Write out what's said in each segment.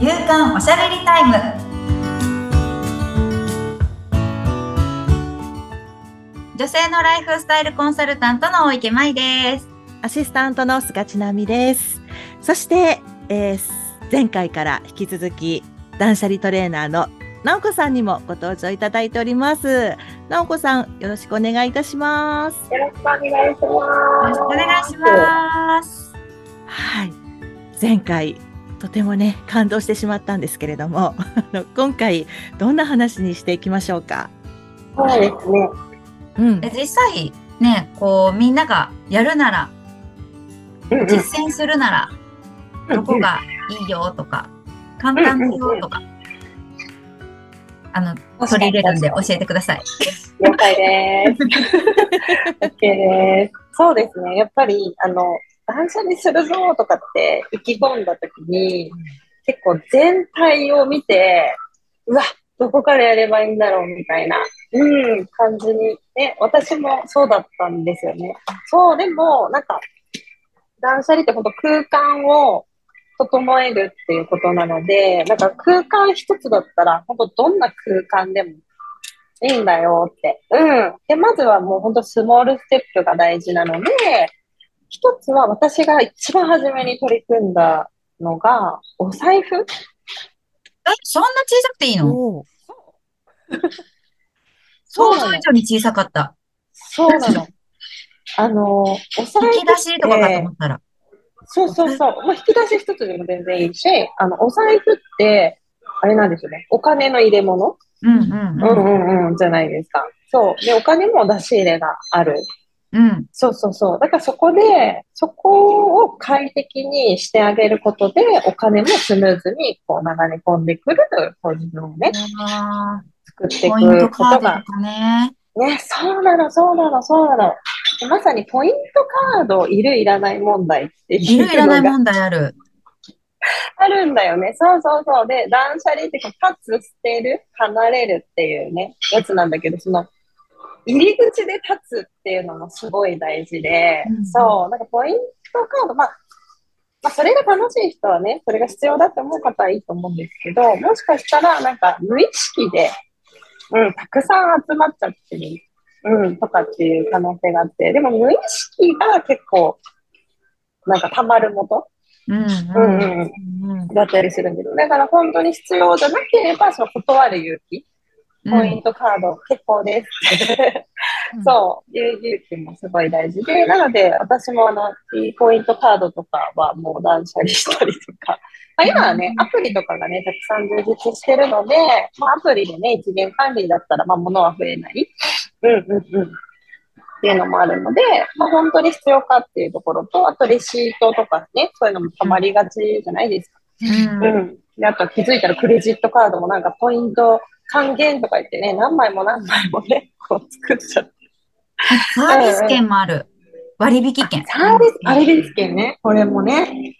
夕刊おしゃべりタイム女性のライフスタイルコンサルタントの大池舞ですアシスタントの菅千奈美です。そして、えー前回から引き続き断捨離トレーナーの直子さんにもご登場いただいております。直子さん、よろしくお願いいたします。よろしくお願いしよろしくます。お願いしますはい。前回、とてもね、感動してしまったんですけれども、あの今回、どんな話にしていきましょうか？そうですね。うんで。実際ねこうみんながやるならうんうん実践するならどこがいいよとか簡単だよとかあの取り入れるんで教えてください了解です。OK です。そうですね。やっぱり、あの、断捨離するぞとかって意気込んだときに、結構全体を見て、うわ、どこからやればいいんだろうみたいな、うん、感じに、ね、私もそうだったんですよね。そう、でも、なんか、断捨離って本当空間を整えるっていうことなので、なんか空間一つだったら、本当どんな空間でもいいんだよって。うん。で、まずはもう本当スモールステップが大事なので、一つは私が一番初めに取り組んだのが、お財布？えそんな小さくていいの？想像以上に小さかったそうなの。あの、お財布引き出しとかかと思ったらそうそうそう。まあ、引き出し一つでも全然いいし、あの、お財布って、あれなんですよね。お金の入れ物？うんうんううんんうんうん、じゃないですか。そう。で、お金も出し入れがある。うんそうそうそう。だからそこで、そこを快適にしてあげることで、お金もスムーズにこう流れ込んでくるポジションをね、あ作っていくことが。ねね、そうなの、そうなの、そうなの。でまさにポイントカードいるいらない問題っていいうるいらないのが問題あるあるんだよね。そうそうそう。で、断捨離っていうか、立つ、捨てる、離れるっていうね、やつなんだけど、その、入り口で立つっていうのもすごい大事で、うんそう、なんかポイントカード、まあ、まあ、それが楽しい人はね、それが必要だと思う方はいいと思うんですけど、もしかしたら、なんか無意識で、うん、たくさん集まっちゃってる、うん、とかっていう可能性があって、でも無意識が結構、なんか溜まるもと、うんうん。うんうん、うん。だったりするんだけど、だから本当に必要じゃなければ、その断る勇気、ポイントカード結構です そう、いう勇気もすごい大事で、なので私もあの、ポイントカードとかはもう断捨離したりとか、まあ、今はね、アプリとかがね、たくさん充実してるので、まあ、アプリでね、一元管理だったら、まあ、物は増えない。うんうんうん。っていうのもあるので、まあ、本当に必要かっていうところと、あとレシートとかね、そういうのも溜まりがちじゃないですか。うんうん。で、あと気づいたらクレジットカードもなんかポイント還元とか言ってね、何枚も何枚もね、こう作っちゃって。サービス券もある。割引券。サービス、あれですけどね、これもね、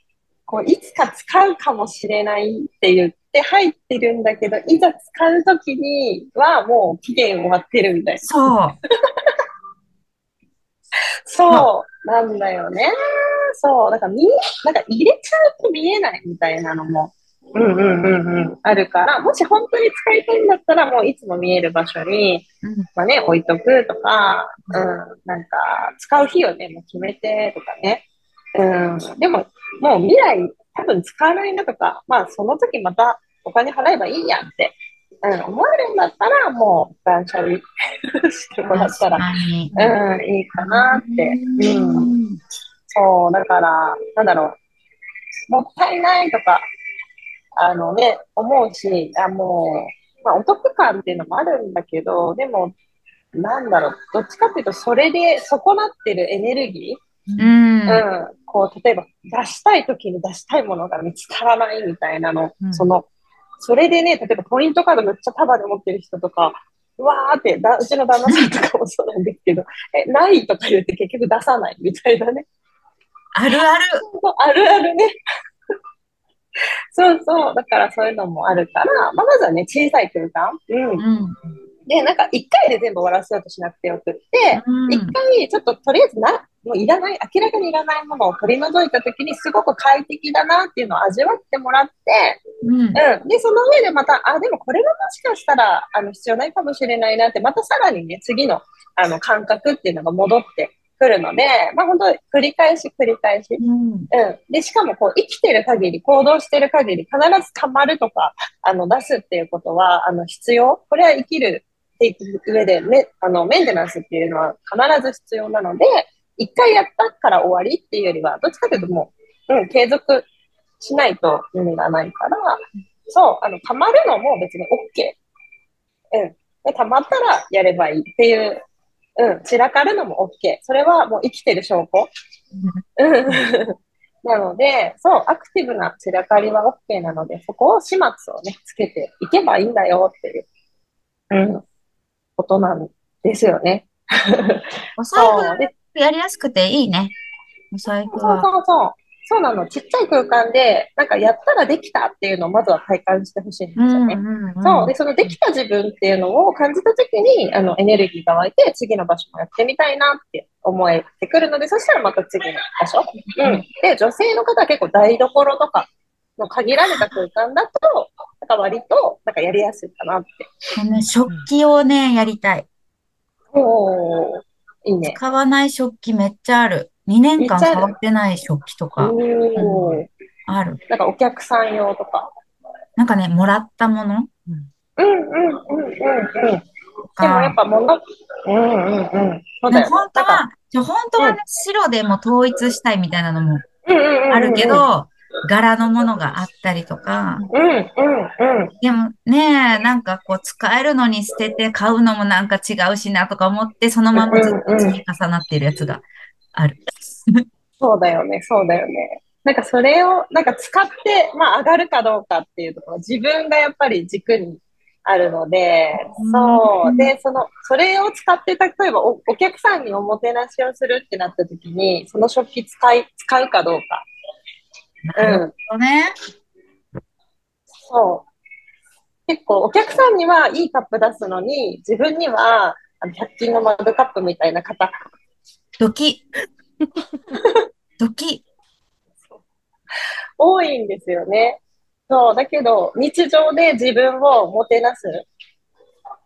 こう、いつか使うかもしれないって言って入ってるんだけど、いざ使うときにはもう期限終わってるみたいな。そう。そうなんだよね。そう。だから見え、なんか入れちゃうと見えないみたいなのも、うんうんうんうん、あるから、もし本当に使いたいんだったら、もういつも見える場所に、うんまあね、置いとくとか、うん、なんか、使う日をね、もう決めてとかね。うん、でも、もう未来、多分使わないなとか、まあその時またお金払えばいいやんって、うん、思えるんだったら、もう断捨離してもらったら、うん、いいかなって。うん。そう、だから、なんだろう。もったいないとか、あのね、思うし、あ、もう、まあ、お得感っていうのもあるんだけど、でも、なんだろう、どっちかっていうと、それで損なってるエネルギうん。ー、うん、こう、例えば、出したい時に出したいものが見つからないみたいなの、うんその、それでね、例えばポイントカードめっちゃ束で持ってる人とか、うわーってだ、うちの旦那さんとかもそうなんですけど、え、ないとか言って結局出さないみたいなね。あるある。あるあるね。そうそう。だからそういうのもあるから、まあ、まずはね、小さい空間。うん。うん。で、なんか一回で全部終わらせようとしなくてよくって、うん一回ちょっととりあえずな、もういらない、明らかにいらないものを取り除いたときにすごく快適だなっていうのを味わってもらって、うんうん。で、その上でまた、あ、でもこれがもしかしたら、あの、必要ないかもしれないなって、またさらにね、次の、あの、感覚っていうのが戻ってくるので、まあ本当繰り返し繰り返し。うんうん。で、しかもこう、生きてる限り、行動してる限り、必ず溜まるとか、あの、出すっていうことは、あの、必要。これは生きるっていく上で、め、あの、メンテナンスっていうのは必ず必要なので、一回やったから終わりっていうよりは、どっちかというともう、うん、継続しないと意味がないから、そう、あの、溜まるのも別に OK。うん。で、溜まったらやればいいっていう、うん、散らかるのも OK。それはもう生きてる証拠。うん。なので、そう、アクティブな散らかりは OK なので、そこを始末をね、つけていけばいいんだよっていう、うん、ことなんですよね。お財そう。で、布やりやすくていいね。お財布そうは。そうそう。そうなの。ちっちゃい空間で、なんかやったらできたっていうのをまずは体感してほしいんですよね。んうんそう。で、そのできた自分っていうのを感じたときに、あの、エネルギーが湧いて、次の場所もやってみたいなって思えてくるので、そしたらまた次の場所。うん。で、女性の方は結構台所とかの限られた空間だと、なんか割と、なんかやりやすいかなって。ね食器をね、やりたい。おー、いいね。使わない食器めっちゃある。2年間めっちゃある触ってない食器とかおー。ある。なんかお客さん用とか。なんかね、もらったもの？うんうんうんうんうん。とでもやっか、ぱ物、うんうんうん。そう。本当は、本当はね、白でも統一したいみたいなのもうんうんうんうん。あるけど、柄のものがあったりとか、うんうんうん。でもね、なんかこう使えるのに捨てて買うのもなんか違うしなとか思って、そのままずっと積み重なっているやつがある。そうだよね、そうだよね。なんかそれを、なんか使って、まあ上がるかどうかっていうところ、自分がやっぱり軸にあるので、そうう。んで、その、それを使って、例えばおお客さんにおもてなしをするってなった時に、その食器使い、使うかどうか。うん。なるほどね。そう。結構お客さんにはいいカップ出すのに、自分にはあの100均のマグカップみたいな型。ドキ。ドキ。多いんですよね。そう、だけど、日常で自分をもてなす、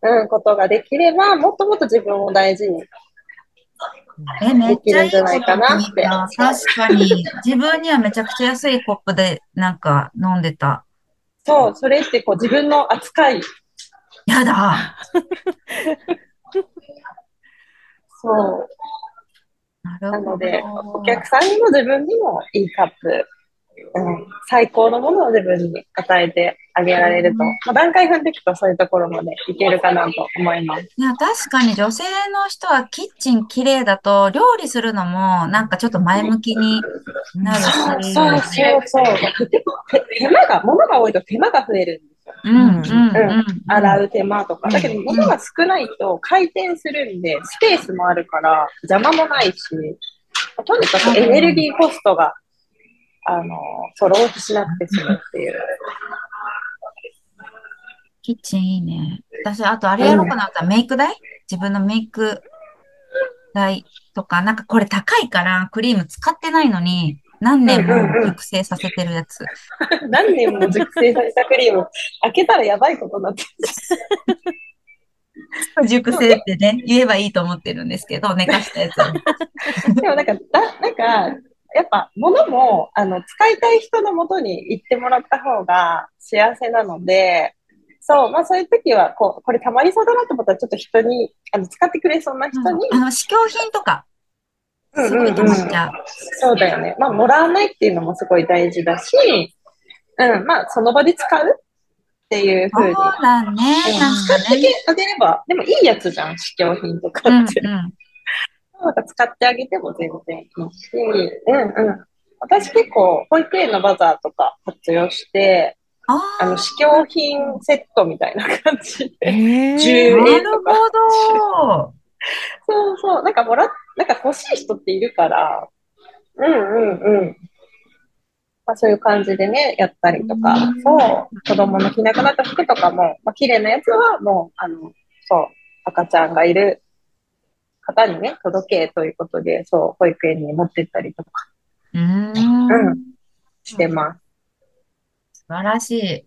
うん、ことができれば、もっともっと自分を大事に。え、めっちゃいいことできるんじゃないかなって聞いた確かに。自分にはめちゃくちゃ安いコップでなんか飲んでた。そう、それってこう自分の扱い。やだ。そう。なので、お客さんにも自分にもいいカップ、うん、最高のものを自分に与えてあげられると、まあ、段階踏んでいくとそういうところまでいけるかなと思います。いや、確かに女性の人はキッチン綺麗だと料理するのもなんかちょっと前向きになるし。そうそうそう。手手間が、物が多いと手間が増えるんうん、うん、うん。洗う手間とか。だけど、物が少ないと回転するんで、スペースもあるから、邪魔もないし、とにかくエネルギーコストが、あの、そろうとしなくて済むっていう。キッチンいいね。私、あとあれやろうかなったらメイク代自分のメイク代とか、なんかこれ高いからクリーム使ってないのに、何年も熟成させてるやつ。何年も熟成されたクリーム、開けたらやばいことになってる。熟成ってね、言えばいいと思ってるんですけど、寝かしたやつを。でもなんか、だなんか、やっぱ物も、あの、使いたい人のもとに行ってもらった方が幸せなので、そう、まあそういう時は、こう、これたまりそうだなと思ったら、ちょっと人に、あの、使ってくれそうな人に、あの、試供品とか、うんすごい溜まっちゃう。そうだよね。まあ、もらわないっていうのもすごい大事だし、うん、まあ、その場で使うっていうそう風に。だね。なん使って。あげれば、でもいいやつじゃん、試供品とかうんって。うん。なんか使ってあげても全然いいし、うんうん。私結構、保育園のバザーとか活用して、ああの、試供品セットみたいな感じで、えー10あ、な円とか。るほど。そうそう、なんかもらっ、なんか欲しい人っているから、うんうんうん。まあそういう感じでね、やったりとか、うんそう、子供の着なくなった服とかも、まあ綺麗なやつはもう、あの、そう、赤ちゃんがいる方にね、届けということで、そう、保育園に持ってったりとかうーん。うんしてます。素晴らしい。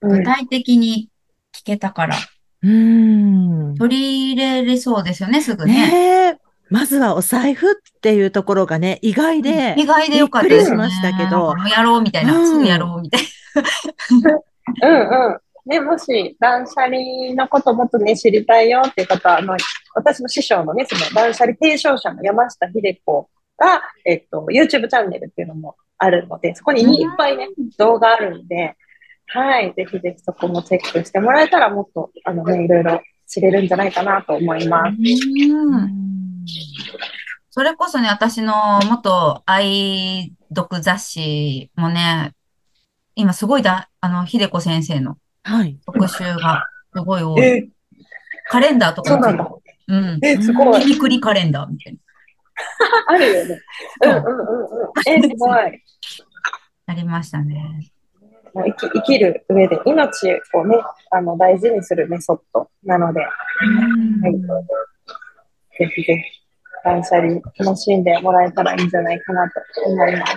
うん、具体的に聞けたから、うーん。取り入れれそうですよね、すぐね。ねえ。まずはお財布っていうところがね、意外で。意外でよかったですしましたけどやろうみたいな、うんすぐやろうみたいうんうん。ね、もし、断捨離のこともっとね、知りたいよっていう方は、あの、私の師匠のね、その断捨離提唱者の山下秀子が、えっと、YouTube チャンネルっていうのもあるので、そこにいっぱいね、動画あるんで、はい、ぜひぜひそこもチェックしてもらえたら、もっと、あのね、いろいろ知れるんじゃないかなと思います。な。うん。それこそね、私の元愛読雑誌もね、今すごいだ、あの、秀子先生のはい。特集がすごい多い。え、カレンダーとかもそうなんだ。うん。え、すごい。日めくりカレンダーみたいな。あるよね。うんうんうんうん。え、すごい。ありましたね。もう生き生きる上で命をね、あの大事にするメソッドなので、うんはい、ぜひぜひ断捨離楽しんでもらえたらいいんじゃないかなと思います。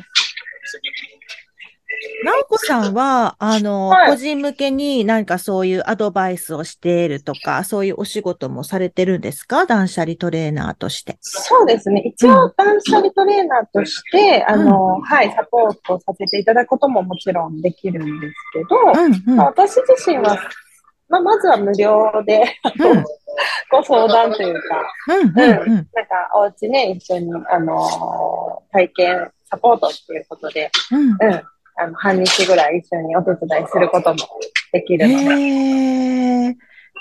なおこさんは、あの、はい個人向けに何かそういうアドバイスをしているとか、そういうお仕事もされてるんですか？断捨離トレーナーとして。そうですね。一応断捨離トレーナーとして、あの、はい、サポートさせていただくことももちろんできるんですけど、うん、うん。まあ私自身は、まあ、まずは無料で、ご相談というか、うん、うん、うん。なんか、お家ね、一緒に、あのー体験サポートっていうことで、うん。うん、あの、半日ぐらい一緒にお手伝いすることもできるので。へえ、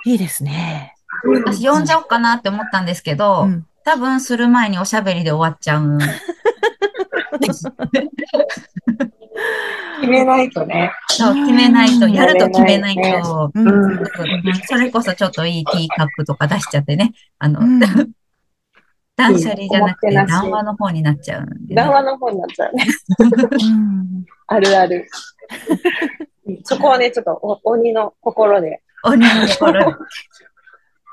いいですね。私呼んじゃおうかなって思ったんですけど、うん多分する前におしゃべりで終わっちゃう。決めないとね。そう、決めないと、やると決めないね。と、それこそちょっといいティーカップとか出しちゃってね、あの、うん。断捨離じゃなくて談話の方になっちゃうんでね、談話の方になっちゃうね。うん。あるある。そこはね、ちょっとお鬼の心で。鬼の心で。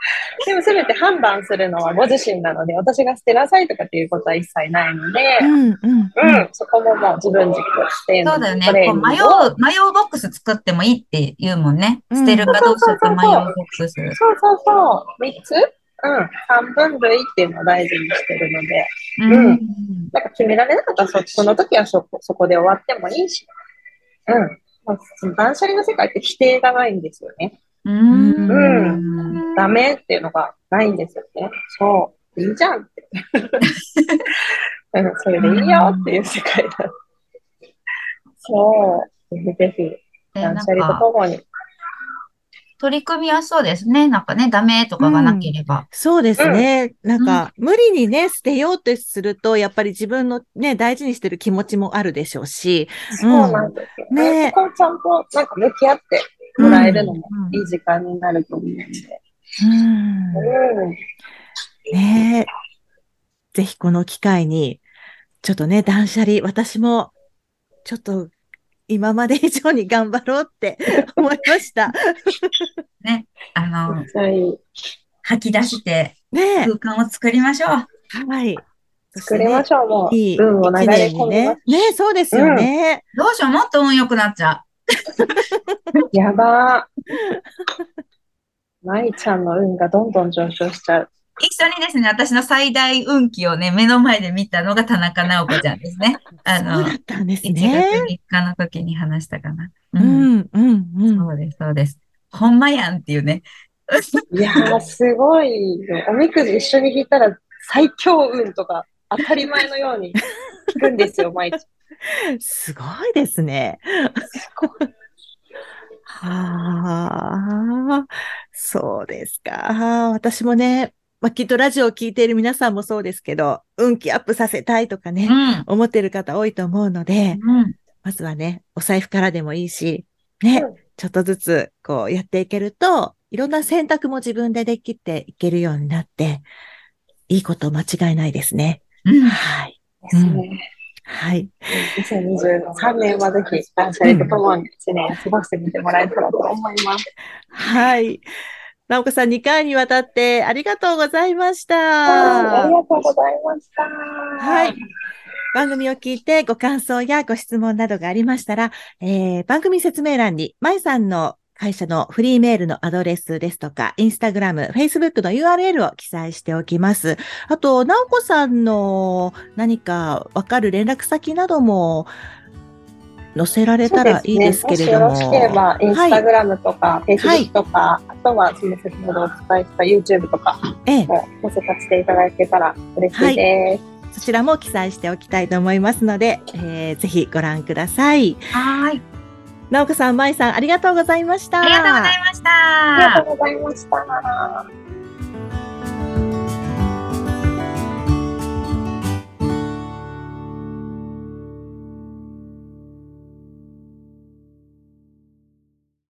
でもせめて判断するのはご自身なので、私が捨てなさいとかっていうことは一切ないので、うん、うん。うん、そこももう自分軸っていうのそうだよね。迷う、迷うボックス作ってもいいって言うもんね。うん捨てるかどうか迷うボックス。そうそうそう。三つ？うん。三分類っていうのを大事にしてるので、うん。うんなんか決められなかったらそ、その時はそこそこで終わってもいいし。うん。まあ、その断捨離の世界って否定がないんですよね。うん。うんダメっていうのがないんですよね。そう。いいじゃんって。うん、それでいいよっていう世界だ。そう。ぜひぜひ、でなん断捨離とか、ともに。取り組みやすそうですね。なんかね、ダメとかがなければ。そうですね。なんか、無理にね、捨てようとすると、やっぱり自分のね、大事にしてる気持ちもあるでしょうし、そうなんですよね。ねそこをちゃんとなんか向き合ってもらえるのもうんいい時間になると思うんで。うんうん。ねえ。ぜひこの機会に、ちょっとね、断捨離、私も、ちょっと、今まで以上に頑張ろうって 思いました。あの。吐き出してね空間を作りましょう。え。はい。作りましょう、もう。いい運を流一れ年にね込みま。ねえ、そうですよね。どうしよう、もっと運良くなっちゃ やばー。舞ちゃんの運がどんどん上昇しちゃう。う。一緒にですね、私の最大運気をね、目の前で見たのが田中直子ちゃんですね。あそうのだ、ったんです1月ね。3日の時に話したかな。う。ん、うん、うん。そうです、そうです。ほんまやんっていうね。いやー、すごいよ。おみくじ一緒に引いたら最強運とか当たり前のように聞くんですよ、舞ちゃん。すごいですね。はあ、そうですか。私もね、まあ、きっとラジオを聞いている皆さんもそうですけど、運気アップさせたいとかね、うん。思ってる方多いと思うので、うん。まずはね、お財布からでもいいし、ね、うんちょっとずつこうやっていけると、いろんな選択も自分でできていけるようになって、いいこと間違いないですね。うん。はい。ですね。はい。2023年はぜひ断捨離とともに1年過ごしてみてもらえたらと思います。はい。直子さん2回にわたってありがとうございました。ありがとうございました。はい。番組を聞いてご感想やご質問などがありましたら、えー番組説明欄に、まいさんの会社のフリーメールのアドレスですとか、インスタグラム、フェイスブックの URL を記載しておきます。あと、なおこさんの何かわかる連絡先なども載せられたらいいですけれども。もしよろしければ、インスタグラムとか、フェイスブックとか、あとは、その先ほどお伝えした YouTube とかええ、も載せさせていただけたら嬉しいです。そちらも記載しておきたいと思いますので、えーぜひご覧ください。はーい。なおこさん、まいさん、ありがとうございました。ありがとうございました。ありがとうございました。